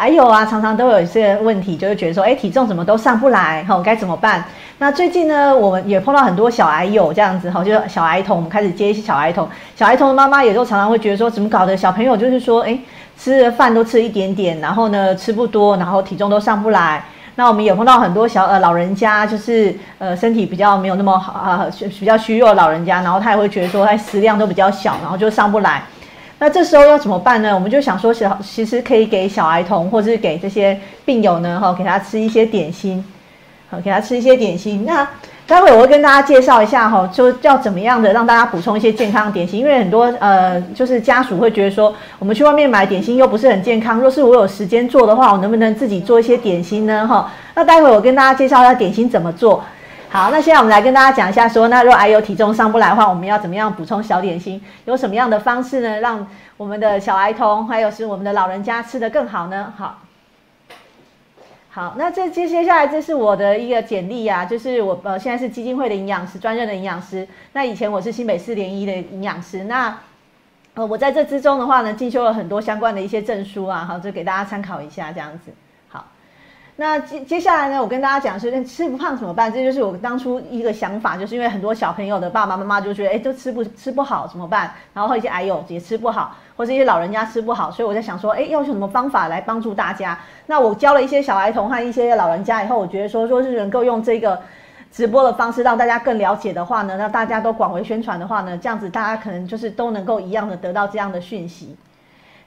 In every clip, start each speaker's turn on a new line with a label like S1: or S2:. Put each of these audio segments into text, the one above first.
S1: 还有啊，常常都有一些问题，就是觉得说，哎，体重怎么都上不来，哈，该怎么办？那最近呢，我们也碰到很多小孩友这样子，哈，就是小孩童，我们开始接一些小孩童，小孩童的妈妈也都常常会觉得说，怎么搞的？小朋友就是说，哎，吃的饭都吃一点点，然后呢，吃不多，然后体重都上不来。那我们也碰到很多小呃老人家，就是呃身体比较没有那么好啊，比较虚弱的老人家，然后他也会觉得说，他食量都比较小，然后就上不来。那这时候要怎么办呢？我们就想说，小其实可以给小孩童，或者是给这些病友呢，哈，给他吃一些点心，好，给他吃一些点心。那待会我会跟大家介绍一下，哈，就要怎么样的让大家补充一些健康的点心，因为很多呃，就是家属会觉得说，我们去外面买点心又不是很健康。若是我有时间做的话，我能不能自己做一些点心呢？哈，那待会我跟大家介绍一下点心怎么做。好，那现在我们来跟大家讲一下，说那若癌有体重上不来的话，我们要怎么样补充小点心？有什么样的方式呢？让我们的小孩童，还有是我们的老人家吃得更好呢？好，好，那这接接下来这是我的一个简历啊，就是我呃现在是基金会的营养师，专任的营养师。那以前我是新北市联医的营养师。那呃我在这之中的话呢，进修了很多相关的一些证书啊，好，就给大家参考一下这样子。那接接下来呢，我跟大家讲是那吃不胖怎么办？这就是我当初一个想法，就是因为很多小朋友的爸爸妈妈就觉得，哎，都吃不吃不好怎么办？然后一些癌友也吃不好，或是一些老人家吃不好，所以我在想说，哎，要用什么方法来帮助大家？那我教了一些小孩童和一些老人家以后，我觉得说，说是能够用这个直播的方式让大家更了解的话呢，让大家都广为宣传的话呢，这样子大家可能就是都能够一样的得到这样的讯息。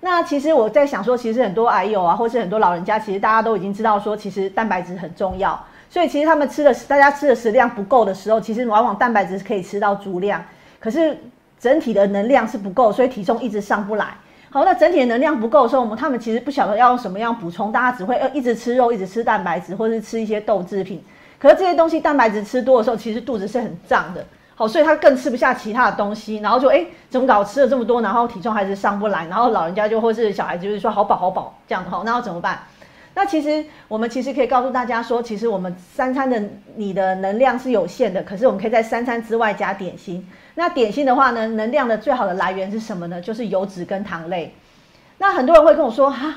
S1: 那其实我在想说，其实很多癌友啊，或是很多老人家，其实大家都已经知道说，其实蛋白质很重要。所以其实他们吃的，大家吃的食量不够的时候，其实往往蛋白质是可以吃到足量，可是整体的能量是不够，所以体重一直上不来。好，那整体的能量不够的时候，我们他们其实不晓得要用什么样补充，大家只会呃一直吃肉，一直吃蛋白质，或是吃一些豆制品。可是这些东西蛋白质吃多的时候，其实肚子是很胀的。好，所以他更吃不下其他的东西，然后就哎，怎么搞吃了这么多，然后体重还是上不来，然后老人家就或是小孩子就是说好饱好饱这样的哈，那要怎么办？那其实我们其实可以告诉大家说，其实我们三餐的你的能量是有限的，可是我们可以在三餐之外加点心。那点心的话呢，能量的最好的来源是什么呢？就是油脂跟糖类。那很多人会跟我说哈。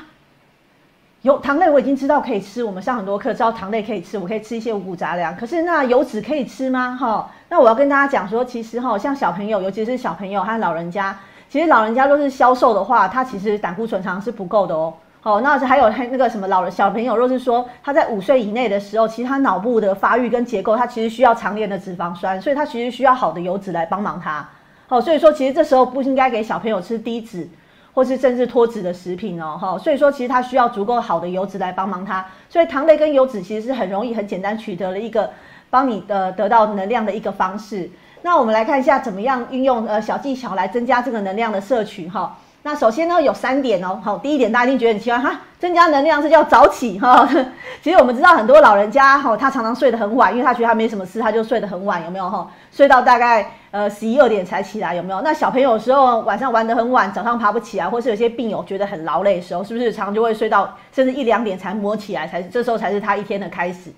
S1: 有糖类我已经知道可以吃，我们上很多课知道糖类可以吃，我可以吃一些五谷杂粮。可是那油脂可以吃吗？哈，那我要跟大家讲说，其实哈，像小朋友，尤其是小朋友和老人家，其实老人家若是消瘦的话，他其实胆固醇常是不够的哦。好，那还有还那个什么老人小朋友，若是说他在五岁以内的时候，其实他脑部的发育跟结构，他其实需要常年的脂肪酸，所以他其实需要好的油脂来帮忙他。好，所以说其实这时候不应该给小朋友吃低脂。或是甚至脱脂的食品哦，哈，所以说其实它需要足够好的油脂来帮忙它，所以糖类跟油脂其实是很容易、很简单取得了一个帮你的得到能量的一个方式。那我们来看一下怎么样运用呃小技巧来增加这个能量的摄取哈。那首先呢有三点哦，好，第一点大家一定觉得很奇怪哈，增加能量是叫早起哈。其实我们知道很多老人家哈，他常常睡得很晚，因为他觉得他没什么事，他就睡得很晚，有没有哈？睡到大概。呃，十一二点才起来，有没有？那小朋友有时候晚上玩得很晚，早上爬不起来，或是有些病友觉得很劳累的时候，是不是常常就会睡到甚至一两点才摸起来，才这时候才是他一天的开始。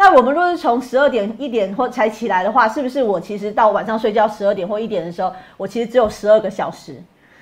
S1: 那我们若是从十二点一点或才起来的话，是不是我其实到晚上睡觉十二点或一点的时候，我其实只有十二个小时？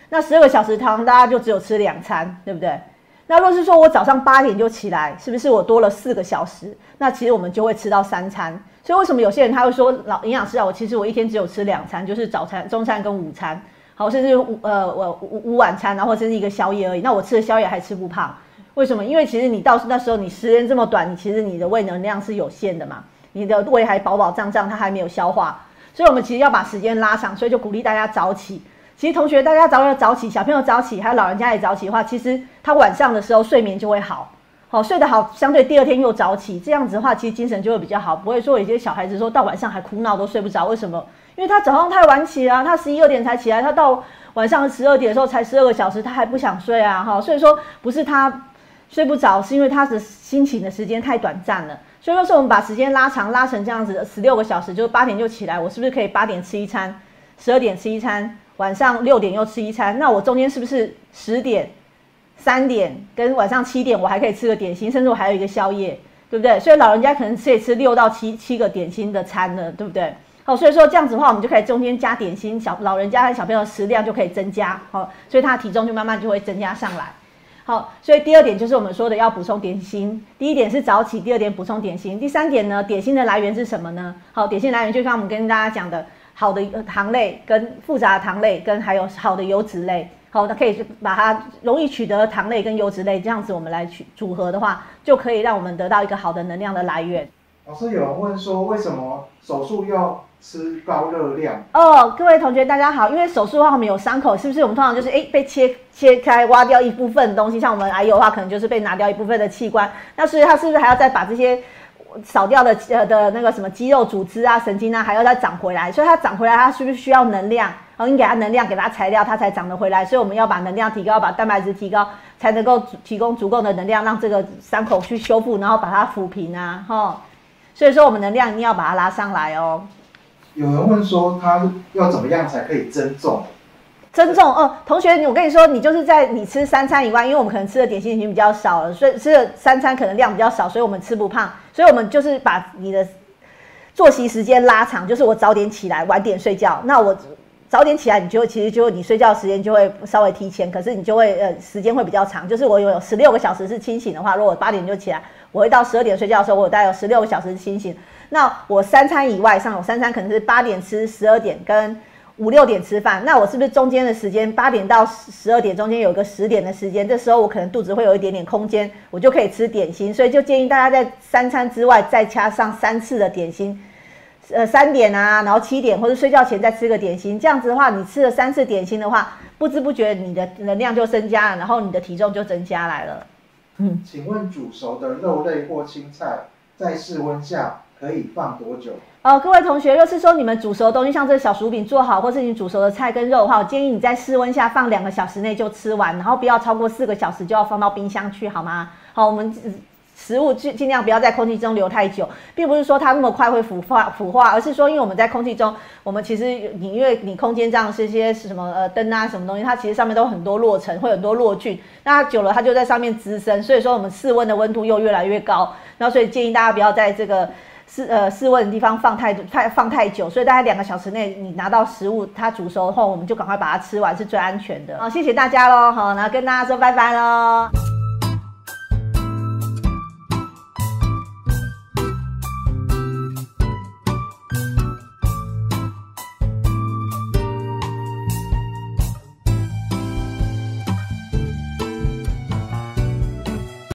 S1: 那十二个小时汤，大家就只有吃两餐，对不对？那若是说我早上八点就起来，是不是我多了四个小时？那其实我们就会吃到三餐。所以为什么有些人他会说老营养师啊，我其实我一天只有吃两餐，就是早餐、中餐跟午餐，好，甚至午呃我午午晚餐，然后甚至一个宵夜而已。那我吃的宵夜还吃不胖，为什么？因为其实你到那时候你时间这么短，你其实你的胃能量是有限的嘛，你的胃还饱饱胀胀，它还没有消化。所以我们其实要把时间拉长，所以就鼓励大家早起。其实同学大家早要早起，小朋友早起，还有老人家也早起的话，其实他晚上的时候睡眠就会好。好睡得好，相对第二天又早起，这样子的话，其实精神就会比较好，不会说有些小孩子说到晚上还哭闹都睡不着，为什么？因为他早上太晚起啊，他十一二点才起来，他到晚上十二点的时候才十二个小时，他还不想睡啊，哈，所以说不是他睡不着，是因为他的心情的时间太短暂了。所以说是我们把时间拉长，拉成这样子的十六个小时，就是八点就起来，我是不是可以八点吃一餐，十二点吃一餐，晚上六点又吃一餐？那我中间是不是十点？三点跟晚上七点，我还可以吃个点心，甚至我还有一个宵夜，对不对？所以老人家可能可以吃六到七七个点心的餐了，对不对？好，所以说这样子的话，我们就可以中间加点心，小老人家和小朋友食量就可以增加，好，所以他的体重就慢慢就会增加上来。好，所以第二点就是我们说的要补充点心。第一点是早起，第二点补充点心。第三点呢，点心的来源是什么呢？好，点心来源就像我们跟大家讲的，好的糖类跟复杂的糖类跟还有好的油脂类。好，那可以把它容易取得糖类跟油脂类这样子，我们来取组合的话，就可以让我们得到一个好的能量的来源。
S2: 老师有人问说，为什么手术要吃高热量？
S1: 哦，各位同学大家好，因为手术的话我们有伤口，是不是？我们通常就是哎被切切开挖掉一部分东西，像我们癌友的话，可能就是被拿掉一部分的器官，那所以他是不是还要再把这些？少掉的呃的那个什么肌肉组织啊、神经啊，还要再长回来，所以它长回来，它是不是需要能量？然后你给它能量，给它材料，它才长得回来。所以我们要把能量提高，把蛋白质提高，才能够提供足够的能量，让这个伤口去修复，然后把它抚平啊，哈。所以说我们能量一定要把它拉上来哦。
S2: 有人问说，他要怎么样才可以增重？
S1: 增重哦，同学，我跟你说，你就是在你吃三餐以外，因为我们可能吃的点心已经比较少了，所以吃的三餐可能量比较少，所以我们吃不胖。所以我们就是把你的作息时间拉长，就是我早点起来，晚点睡觉。那我早点起来，你就其实就你睡觉时间就会稍微提前，可是你就会呃时间会比较长。就是我有十六个小时是清醒的话，如果我八点就起来，我会到十二点睡觉的时候，我大概有十六个小时清醒。那我三餐以外，上我三餐可能是八点吃，十二点跟。五六点吃饭，那我是不是中间的时间八点到十二点中间有个十点的时间？这时候我可能肚子会有一点点空间，我就可以吃点心。所以就建议大家在三餐之外再加上三次的点心，呃，三点啊，然后七点或者睡觉前再吃个点心。这样子的话，你吃了三次点心的话，不知不觉你的能量就增加了，然后你的体重就增加来了。
S2: 嗯，请问煮熟的肉类或青菜在室温下？可以放多久？
S1: 呃，各位同学，若是说你们煮熟的东西，像这个小薯饼做好，或是你煮熟的菜跟肉的话，我建议你在室温下放两个小时内就吃完，然后不要超过四个小时就要放到冰箱去，好吗？好，我们食物尽尽量不要在空气中留太久，并不是说它那么快会腐化腐化，而是说因为我们在空气中，我们其实你因为你空间这样是些什么呃灯啊什么东西，它其实上面都很多落尘，会很多落菌，那久了它就在上面滋生，所以说我们室温的温度又越来越高，然后所以建议大家不要在这个。室呃室温的地方放太太放太久，所以大概两个小时内你拿到食物，它煮熟后，我们就赶快把它吃完，是最安全的。好，谢谢大家喽，好，然后跟大家说拜拜喽。